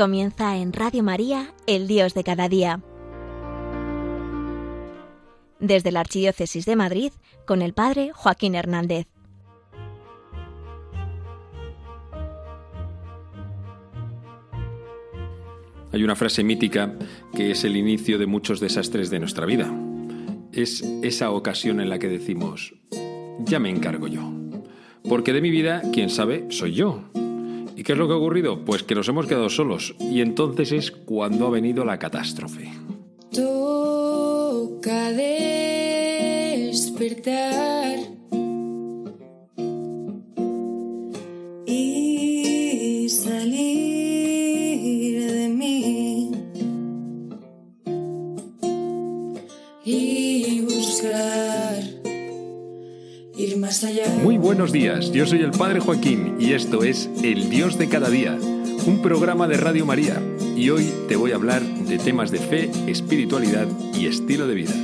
Comienza en Radio María, el Dios de cada día. Desde la Archidiócesis de Madrid, con el Padre Joaquín Hernández. Hay una frase mítica que es el inicio de muchos desastres de nuestra vida. Es esa ocasión en la que decimos, ya me encargo yo. Porque de mi vida, quien sabe, soy yo. ¿Y qué es lo que ha ocurrido? Pues que nos hemos quedado solos y entonces es cuando ha venido la catástrofe. Toca despertar Muy buenos días, yo soy el Padre Joaquín y esto es El Dios de cada día, un programa de Radio María. Y hoy te voy a hablar de temas de fe, espiritualidad y estilo de vida.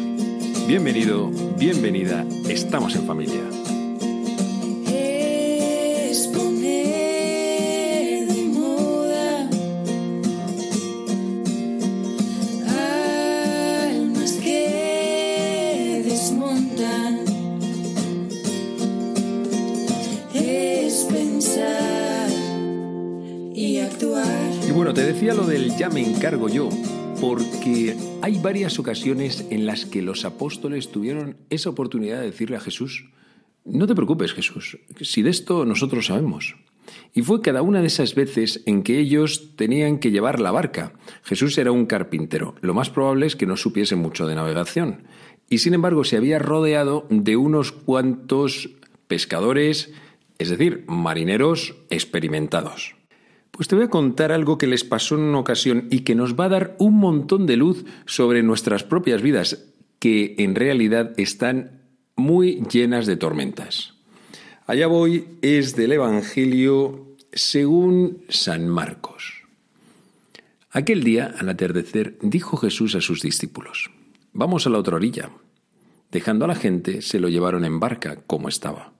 Bienvenido, bienvenida, estamos en familia. Lo del ya me encargo yo, porque hay varias ocasiones en las que los apóstoles tuvieron esa oportunidad de decirle a Jesús, no te preocupes Jesús, si de esto nosotros sabemos. Y fue cada una de esas veces en que ellos tenían que llevar la barca. Jesús era un carpintero. Lo más probable es que no supiese mucho de navegación. Y sin embargo se había rodeado de unos cuantos pescadores, es decir, marineros experimentados. Pues te voy a contar algo que les pasó en una ocasión y que nos va a dar un montón de luz sobre nuestras propias vidas, que en realidad están muy llenas de tormentas. Allá voy es del Evangelio según San Marcos. Aquel día, al atardecer, dijo Jesús a sus discípulos, Vamos a la otra orilla. Dejando a la gente, se lo llevaron en barca, como estaba.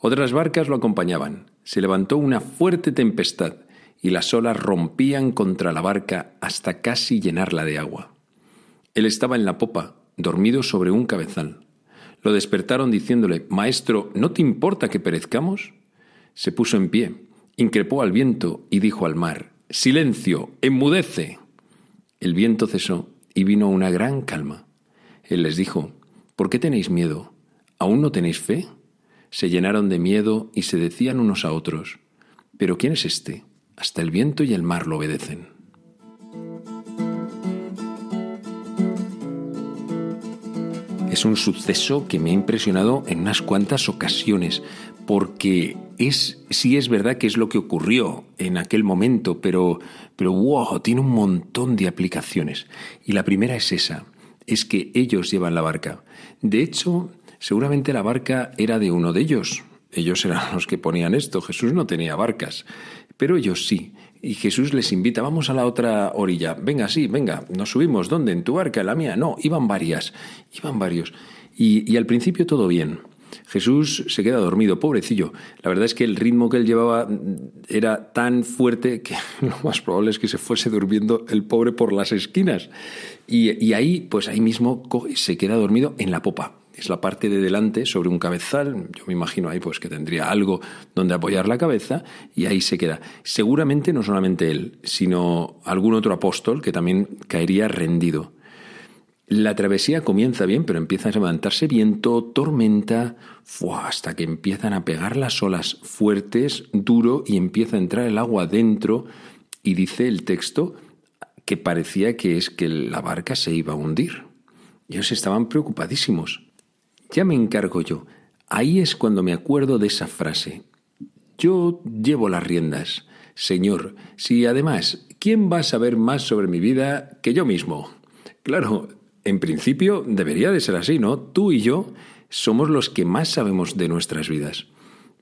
Otras barcas lo acompañaban. Se levantó una fuerte tempestad y las olas rompían contra la barca hasta casi llenarla de agua. Él estaba en la popa, dormido sobre un cabezal. Lo despertaron diciéndole, Maestro, ¿no te importa que perezcamos? Se puso en pie, increpó al viento y dijo al mar, Silencio, enmudece. El viento cesó y vino una gran calma. Él les dijo, ¿por qué tenéis miedo? ¿Aún no tenéis fe? Se llenaron de miedo y se decían unos a otros, ¿pero quién es este? Hasta el viento y el mar lo obedecen. Es un suceso que me ha impresionado en unas cuantas ocasiones, porque es, sí es verdad que es lo que ocurrió en aquel momento, pero, pero wow, tiene un montón de aplicaciones. Y la primera es esa, es que ellos llevan la barca. De hecho, seguramente la barca era de uno de ellos. Ellos eran los que ponían esto. Jesús no tenía barcas, pero ellos sí. Y Jesús les invita, vamos a la otra orilla. Venga, sí, venga, nos subimos. ¿Dónde? ¿En tu barca? ¿En la mía? No, iban varias, iban varios. Y, al principio todo bien. Jesús se queda dormido, pobrecillo. La verdad es que el ritmo que él llevaba era tan fuerte que lo más probable es que se fuese durmiendo el pobre por las esquinas. Y, y ahí, pues ahí mismo se queda dormido en la popa es la parte de delante sobre un cabezal. Yo me imagino ahí pues que tendría algo donde apoyar la cabeza y ahí se queda. Seguramente no solamente él, sino algún otro apóstol que también caería rendido. La travesía comienza bien, pero empieza a levantarse viento, tormenta, hasta que empiezan a pegar las olas fuertes, duro, y empieza a entrar el agua dentro. Y dice el texto que parecía que es que la barca se iba a hundir. Ellos estaban preocupadísimos. Ya me encargo yo. Ahí es cuando me acuerdo de esa frase. Yo llevo las riendas. Señor, si además, ¿quién va a saber más sobre mi vida que yo mismo? Claro, en principio debería de ser así, ¿no? Tú y yo somos los que más sabemos de nuestras vidas.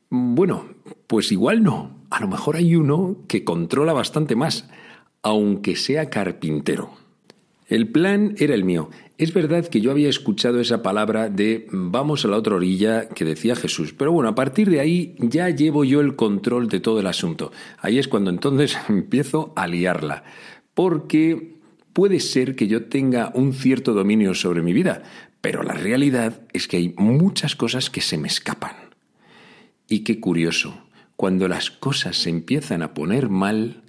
Bueno, pues igual no. A lo mejor hay uno que controla bastante más, aunque sea carpintero. El plan era el mío. Es verdad que yo había escuchado esa palabra de vamos a la otra orilla que decía Jesús, pero bueno, a partir de ahí ya llevo yo el control de todo el asunto. Ahí es cuando entonces empiezo a liarla, porque puede ser que yo tenga un cierto dominio sobre mi vida, pero la realidad es que hay muchas cosas que se me escapan. Y qué curioso, cuando las cosas se empiezan a poner mal,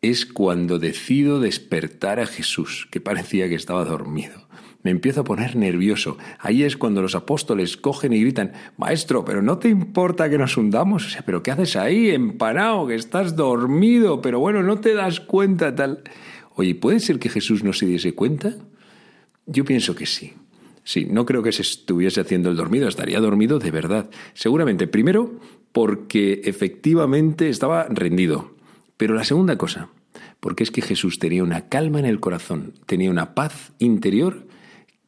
es cuando decido despertar a Jesús, que parecía que estaba dormido. Me empiezo a poner nervioso. Ahí es cuando los apóstoles cogen y gritan, Maestro, pero no te importa que nos hundamos. O sea, pero ¿qué haces ahí, empanado, que estás dormido? Pero bueno, no te das cuenta tal. Oye, ¿puede ser que Jesús no se diese cuenta? Yo pienso que sí. Sí, no creo que se estuviese haciendo el dormido, estaría dormido de verdad. Seguramente, primero, porque efectivamente estaba rendido. Pero la segunda cosa, porque es que Jesús tenía una calma en el corazón, tenía una paz interior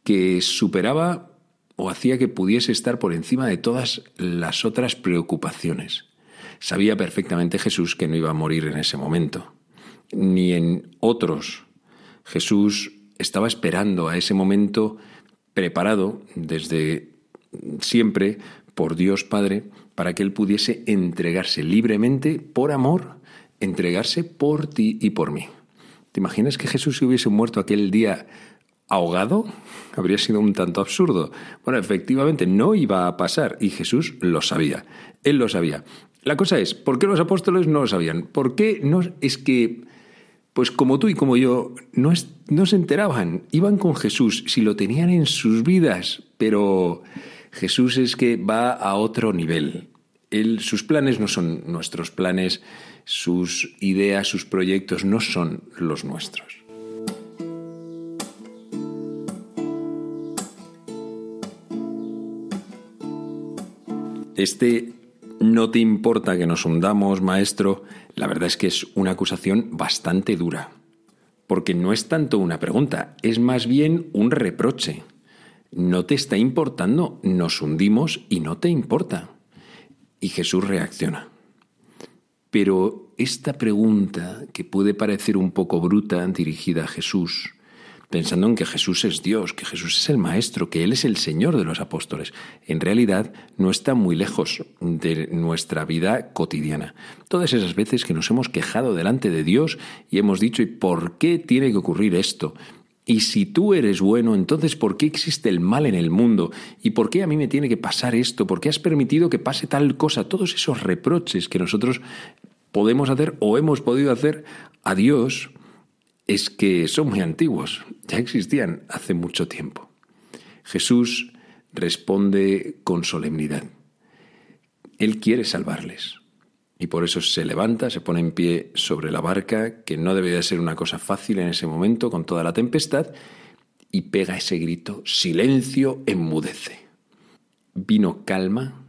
que superaba o hacía que pudiese estar por encima de todas las otras preocupaciones. Sabía perfectamente Jesús que no iba a morir en ese momento, ni en otros. Jesús estaba esperando a ese momento preparado desde siempre por Dios Padre para que él pudiese entregarse libremente por amor entregarse por ti y por mí. ¿Te imaginas que Jesús se hubiese muerto aquel día ahogado? Habría sido un tanto absurdo. Bueno, efectivamente no iba a pasar y Jesús lo sabía. Él lo sabía. La cosa es, ¿por qué los apóstoles no lo sabían? ¿Por qué no? Es que, pues como tú y como yo, no, no se enteraban. Iban con Jesús, si lo tenían en sus vidas, pero Jesús es que va a otro nivel. Él, sus planes no son nuestros planes sus ideas, sus proyectos no son los nuestros. Este no te importa que nos hundamos, maestro, la verdad es que es una acusación bastante dura, porque no es tanto una pregunta, es más bien un reproche. No te está importando, nos hundimos y no te importa. Y Jesús reacciona. Pero esta pregunta, que puede parecer un poco bruta, dirigida a Jesús, pensando en que Jesús es Dios, que Jesús es el Maestro, que Él es el Señor de los apóstoles, en realidad no está muy lejos de nuestra vida cotidiana. Todas esas veces que nos hemos quejado delante de Dios y hemos dicho, ¿y por qué tiene que ocurrir esto? Y si tú eres bueno, entonces ¿por qué existe el mal en el mundo? ¿Y por qué a mí me tiene que pasar esto? ¿Por qué has permitido que pase tal cosa? Todos esos reproches que nosotros podemos hacer o hemos podido hacer a Dios es que son muy antiguos, ya existían hace mucho tiempo. Jesús responde con solemnidad. Él quiere salvarles y por eso se levanta, se pone en pie sobre la barca, que no debía ser una cosa fácil en ese momento con toda la tempestad, y pega ese grito, silencio, enmudece. Vino calma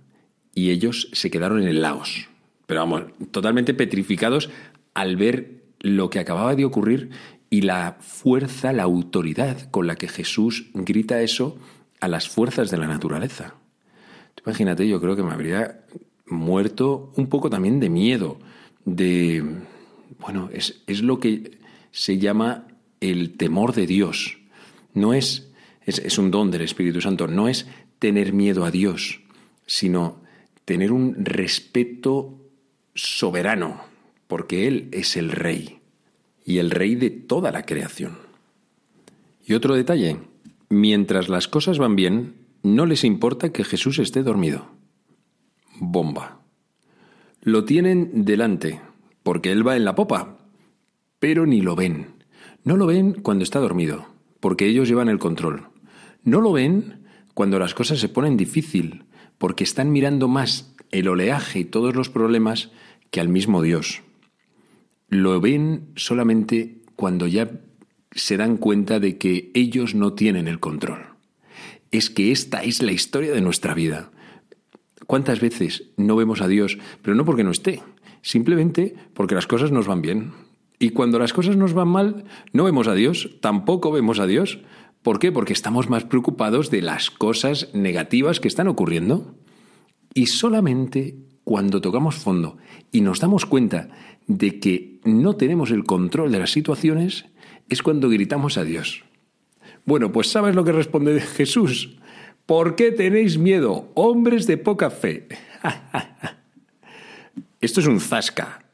y ellos se quedaron en el laos pero vamos, totalmente petrificados al ver lo que acababa de ocurrir y la fuerza, la autoridad con la que Jesús grita eso a las fuerzas de la naturaleza. imagínate, yo creo que me habría muerto un poco también de miedo, de... Bueno, es, es lo que se llama el temor de Dios. No es, es, es un don del Espíritu Santo, no es tener miedo a Dios, sino tener un respeto soberano, porque Él es el rey y el rey de toda la creación. Y otro detalle, mientras las cosas van bien, no les importa que Jesús esté dormido. Bomba. Lo tienen delante, porque Él va en la popa, pero ni lo ven. No lo ven cuando está dormido, porque ellos llevan el control. No lo ven cuando las cosas se ponen difícil, porque están mirando más el oleaje y todos los problemas que al mismo Dios. Lo ven solamente cuando ya se dan cuenta de que ellos no tienen el control. Es que esta es la historia de nuestra vida. ¿Cuántas veces no vemos a Dios, pero no porque no esté, simplemente porque las cosas nos van bien? Y cuando las cosas nos van mal, no vemos a Dios, tampoco vemos a Dios. ¿Por qué? Porque estamos más preocupados de las cosas negativas que están ocurriendo. Y solamente cuando tocamos fondo y nos damos cuenta de que no tenemos el control de las situaciones, es cuando gritamos a Dios. Bueno, pues ¿sabes lo que responde Jesús? ¿Por qué tenéis miedo, hombres de poca fe? Esto es un zasca.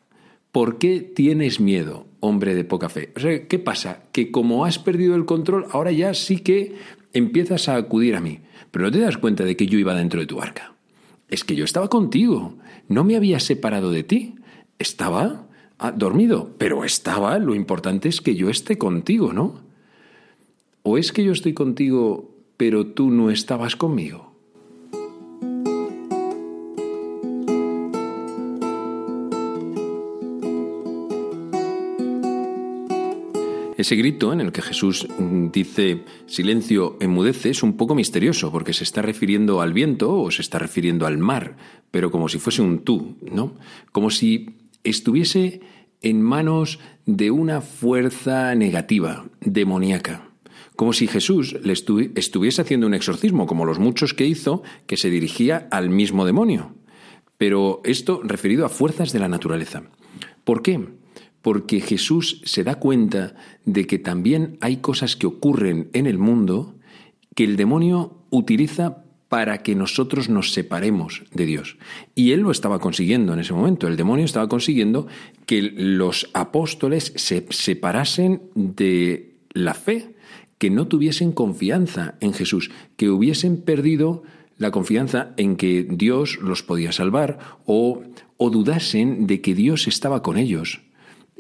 ¿Por qué tienes miedo, hombre de poca fe? O sea, ¿qué pasa? Que como has perdido el control, ahora ya sí que empiezas a acudir a mí. Pero no te das cuenta de que yo iba dentro de tu barca. Es que yo estaba contigo. No me había separado de ti. Estaba ah, dormido, pero estaba. Lo importante es que yo esté contigo, ¿no? ¿O es que yo estoy contigo, pero tú no estabas conmigo? Ese grito en el que Jesús dice silencio, enmudece es un poco misterioso porque se está refiriendo al viento o se está refiriendo al mar, pero como si fuese un tú, ¿no? Como si estuviese en manos de una fuerza negativa, demoníaca. Como si Jesús le estuviese haciendo un exorcismo, como los muchos que hizo, que se dirigía al mismo demonio. Pero esto referido a fuerzas de la naturaleza. ¿Por qué? Porque Jesús se da cuenta de que también hay cosas que ocurren en el mundo que el demonio utiliza para que nosotros nos separemos de Dios. Y él lo estaba consiguiendo en ese momento. El demonio estaba consiguiendo que los apóstoles se separasen de la fe, que no tuviesen confianza en Jesús, que hubiesen perdido la confianza en que Dios los podía salvar o, o dudasen de que Dios estaba con ellos.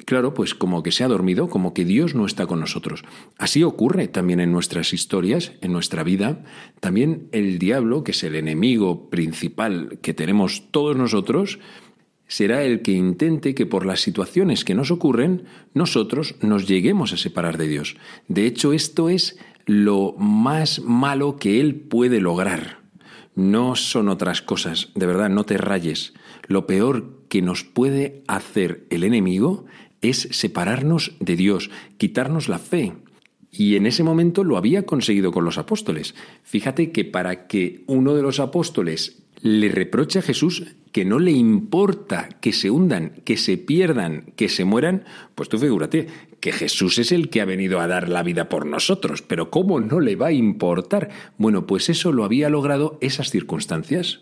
Claro, pues como que se ha dormido, como que Dios no está con nosotros. Así ocurre también en nuestras historias, en nuestra vida. También el diablo, que es el enemigo principal que tenemos todos nosotros, será el que intente que por las situaciones que nos ocurren, nosotros nos lleguemos a separar de Dios. De hecho, esto es lo más malo que Él puede lograr. No son otras cosas, de verdad, no te rayes. Lo peor que nos puede hacer el enemigo es separarnos de Dios, quitarnos la fe. Y en ese momento lo había conseguido con los apóstoles. Fíjate que para que uno de los apóstoles le reproche a Jesús que no le importa que se hundan, que se pierdan, que se mueran, pues tú figúrate que Jesús es el que ha venido a dar la vida por nosotros, pero ¿cómo no le va a importar? Bueno, pues eso lo había logrado esas circunstancias.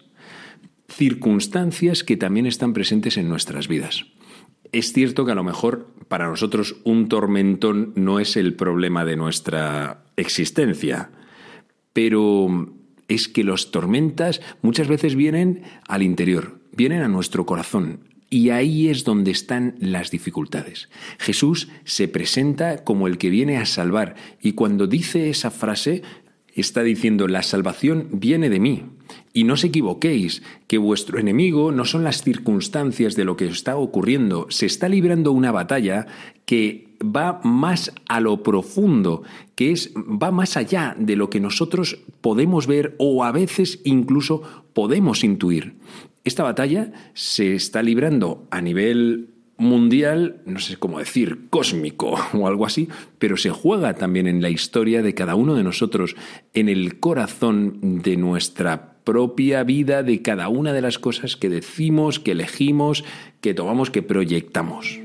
Circunstancias que también están presentes en nuestras vidas. Es cierto que a lo mejor para nosotros un tormentón no es el problema de nuestra existencia, pero es que las tormentas muchas veces vienen al interior, vienen a nuestro corazón. Y ahí es donde están las dificultades. Jesús se presenta como el que viene a salvar y cuando dice esa frase está diciendo, la salvación viene de mí. Y no os equivoquéis, que vuestro enemigo no son las circunstancias de lo que está ocurriendo, se está librando una batalla que va más a lo profundo, que es va más allá de lo que nosotros podemos ver o a veces incluso podemos intuir. Esta batalla se está librando a nivel mundial, no sé cómo decir, cósmico o algo así, pero se juega también en la historia de cada uno de nosotros, en el corazón de nuestra propia vida, de cada una de las cosas que decimos, que elegimos, que tomamos, que proyectamos.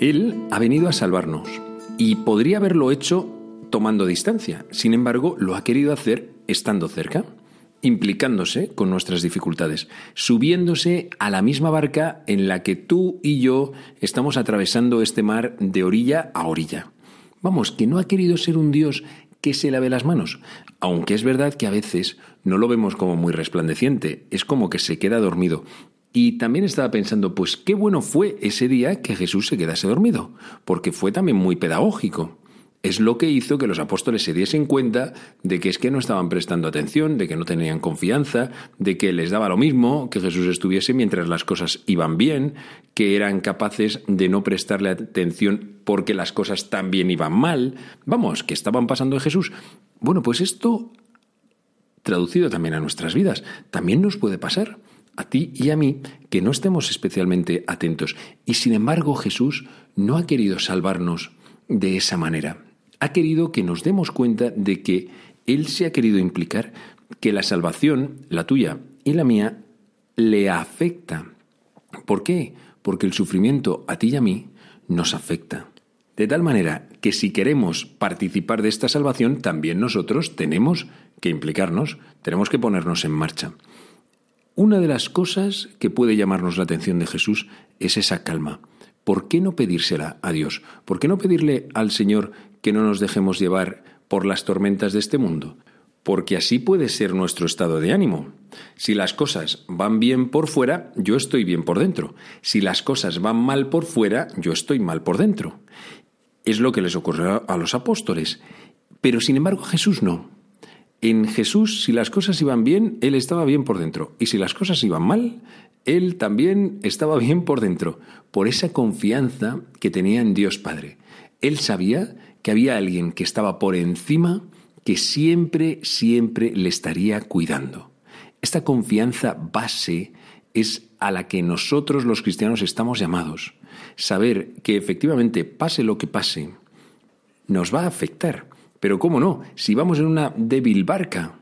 Él ha venido a salvarnos y podría haberlo hecho tomando distancia. Sin embargo, lo ha querido hacer estando cerca implicándose con nuestras dificultades, subiéndose a la misma barca en la que tú y yo estamos atravesando este mar de orilla a orilla. Vamos, que no ha querido ser un Dios que se lave las manos, aunque es verdad que a veces no lo vemos como muy resplandeciente, es como que se queda dormido. Y también estaba pensando, pues qué bueno fue ese día que Jesús se quedase dormido, porque fue también muy pedagógico es lo que hizo que los apóstoles se diesen cuenta de que es que no estaban prestando atención, de que no tenían confianza, de que les daba lo mismo que Jesús estuviese mientras las cosas iban bien, que eran capaces de no prestarle atención porque las cosas también iban mal. Vamos, que estaban pasando de Jesús. Bueno, pues esto, traducido también a nuestras vidas, también nos puede pasar a ti y a mí que no estemos especialmente atentos. Y sin embargo Jesús no ha querido salvarnos de esa manera ha querido que nos demos cuenta de que Él se ha querido implicar que la salvación, la tuya y la mía, le afecta. ¿Por qué? Porque el sufrimiento a ti y a mí nos afecta. De tal manera que si queremos participar de esta salvación, también nosotros tenemos que implicarnos, tenemos que ponernos en marcha. Una de las cosas que puede llamarnos la atención de Jesús es esa calma. ¿Por qué no pedírsela a Dios? ¿Por qué no pedirle al Señor que no nos dejemos llevar por las tormentas de este mundo? Porque así puede ser nuestro estado de ánimo. Si las cosas van bien por fuera, yo estoy bien por dentro. Si las cosas van mal por fuera, yo estoy mal por dentro. Es lo que les ocurrió a los apóstoles. Pero sin embargo Jesús no. En Jesús, si las cosas iban bien, Él estaba bien por dentro. Y si las cosas iban mal, Él también estaba bien por dentro, por esa confianza que tenía en Dios Padre. Él sabía que había alguien que estaba por encima, que siempre, siempre le estaría cuidando. Esta confianza base es a la que nosotros los cristianos estamos llamados. Saber que efectivamente, pase lo que pase, nos va a afectar pero cómo no, si vamos en una débil barca.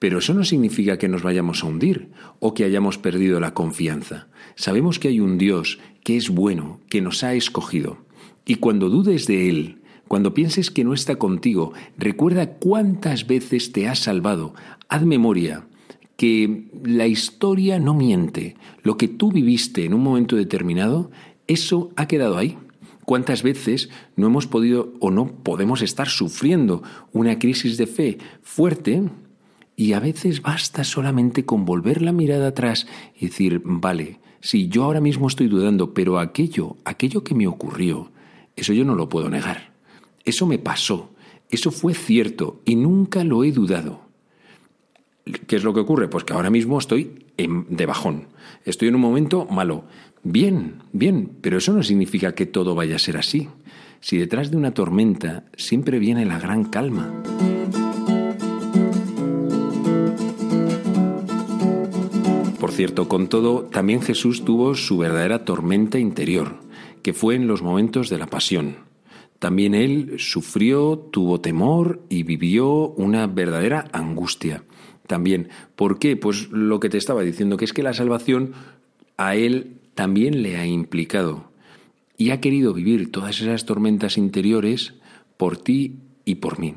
Pero eso no significa que nos vayamos a hundir o que hayamos perdido la confianza. Sabemos que hay un Dios que es bueno, que nos ha escogido. Y cuando dudes de Él, cuando pienses que no está contigo, recuerda cuántas veces te ha salvado. Haz memoria que la historia no miente. Lo que tú viviste en un momento determinado, eso ha quedado ahí. ¿Cuántas veces no hemos podido o no podemos estar sufriendo una crisis de fe fuerte? Y a veces basta solamente con volver la mirada atrás y decir, vale, sí, yo ahora mismo estoy dudando, pero aquello, aquello que me ocurrió, eso yo no lo puedo negar. Eso me pasó, eso fue cierto y nunca lo he dudado. ¿Qué es lo que ocurre? Pues que ahora mismo estoy de bajón, estoy en un momento malo, Bien, bien, pero eso no significa que todo vaya a ser así. Si detrás de una tormenta siempre viene la gran calma. Por cierto, con todo, también Jesús tuvo su verdadera tormenta interior, que fue en los momentos de la pasión. También él sufrió, tuvo temor y vivió una verdadera angustia. También, ¿por qué? Pues lo que te estaba diciendo, que es que la salvación a él también le ha implicado y ha querido vivir todas esas tormentas interiores por ti y por mí.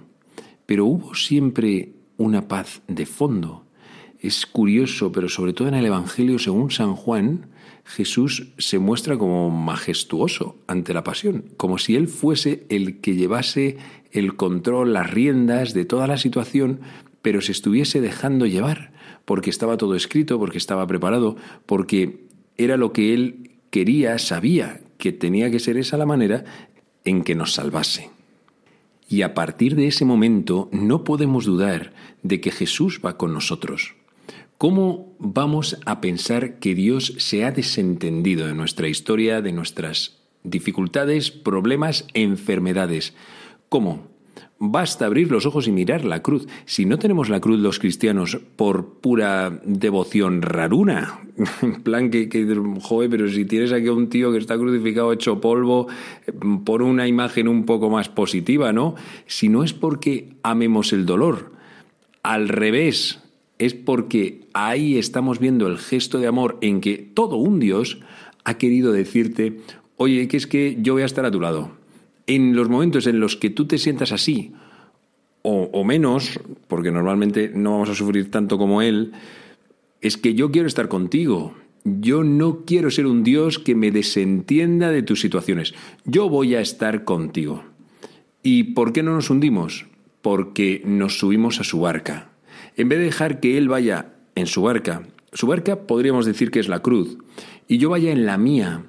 Pero hubo siempre una paz de fondo. Es curioso, pero sobre todo en el Evangelio según San Juan, Jesús se muestra como majestuoso ante la pasión, como si Él fuese el que llevase el control, las riendas de toda la situación, pero se estuviese dejando llevar, porque estaba todo escrito, porque estaba preparado, porque era lo que él quería, sabía que tenía que ser esa la manera en que nos salvase. Y a partir de ese momento no podemos dudar de que Jesús va con nosotros. ¿Cómo vamos a pensar que Dios se ha desentendido de nuestra historia, de nuestras dificultades, problemas, enfermedades? ¿Cómo? Basta abrir los ojos y mirar la cruz. Si no tenemos la cruz los cristianos por pura devoción raruna, en plan que, que joder, pero si tienes aquí a un tío que está crucificado hecho polvo, por una imagen un poco más positiva, ¿no? Si no es porque amemos el dolor, al revés, es porque ahí estamos viendo el gesto de amor en que todo un Dios ha querido decirte, oye, que es que yo voy a estar a tu lado en los momentos en los que tú te sientas así, o, menos, porque normalmente no vamos a sufrir tanto como Él, es que yo quiero estar contigo. Yo no quiero ser un Dios que me desentienda de tus situaciones. Yo voy a estar contigo. ¿Y por qué no nos hundimos? Porque nos subimos a su barca. En vez de dejar que Él vaya en su barca, su barca podríamos decir que es la cruz, y yo vaya en la mía,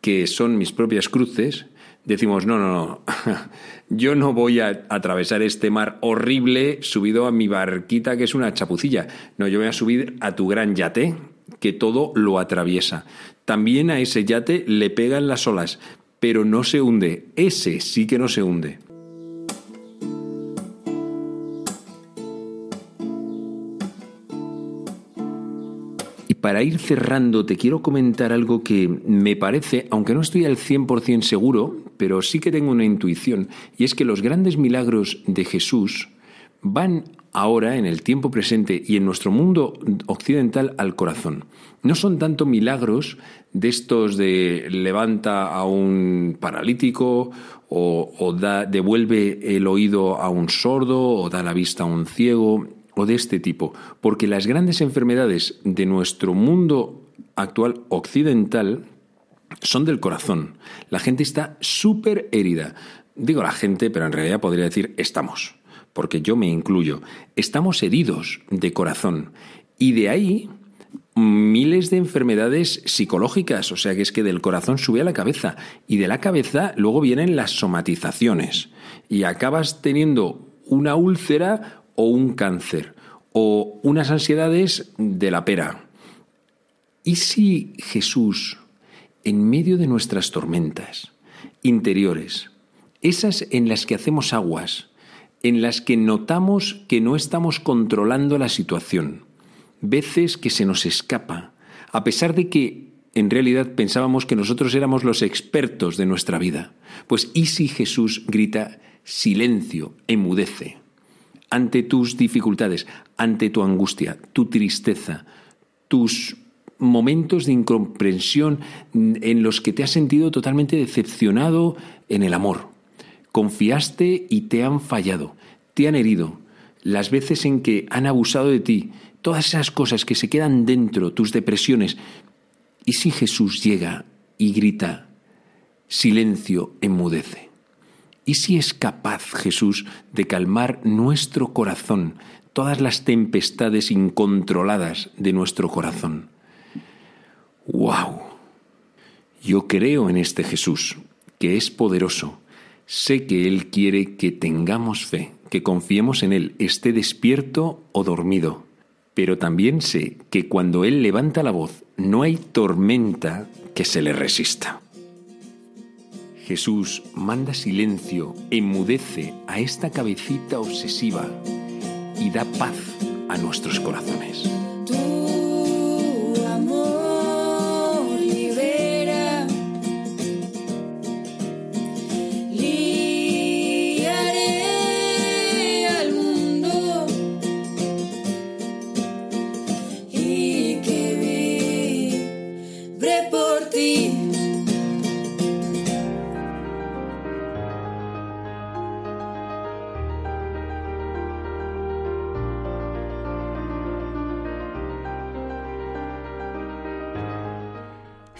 que son mis propias cruces, decimos, no, no, no, yo no voy a atravesar este mar horrible subido a mi barquita que es una chapucilla. No, yo voy a subir a tu gran yate que todo lo atraviesa. También a ese yate le pegan las olas, pero no se hunde. Ese sí que no se hunde. Para ir cerrando, te quiero comentar algo que me parece, aunque no estoy al 100% seguro, pero sí que tengo una intuición, y es que los grandes milagros de Jesús van ahora, en el tiempo presente y en nuestro mundo occidental, al corazón. no son tanto milagros de estos de levanta a un paralítico o, da, devuelve el oído a un sordo o da la vista a un ciego o de este tipo, porque las grandes enfermedades de nuestro mundo actual occidental son del corazón. La gente está súper herida. Digo la gente, pero en realidad podría decir estamos, porque yo me incluyo. Estamos heridos de corazón. Y de ahí miles de enfermedades psicológicas, o sea que es que del corazón sube a la cabeza y de la cabeza luego vienen las somatizaciones y acabas teniendo una úlcera o un cáncer o unas ansiedades de la pera. ¿Y si Jesús, en medio de nuestras tormentas interiores, esas en las que hacemos aguas, en las que notamos que no estamos controlando la situación, veces que se nos escapa, a pesar de que en realidad pensábamos que nosotros éramos los expertos de nuestra vida. Pues ¿y si Jesús grita silencio, emudece? Ante tus dificultades, ante tu angustia, tu tristeza, tus momentos de incomprensión en los que te has sentido totalmente decepcionado en el amor. Confiaste y te han fallado, te han herido, las veces en que han abusado de ti, todas esas cosas que se quedan dentro, tus depresiones. ¿Y si Jesús llega y grita, silencio, enmudece? ¿Y si es capaz Jesús de calmar nuestro corazón, todas las tempestades incontroladas de nuestro corazón? ¡Wow! Yo creo en este Jesús, que es poderoso. Sé que Él quiere que tengamos fe, que confiemos en Él, esté despierto o dormido pero también sé que cuando Él levanta la voz no hay tormenta que se le resista. Jesús manda silencio, enmudece a esta cabecita obsesiva y da paz a nuestros corazones.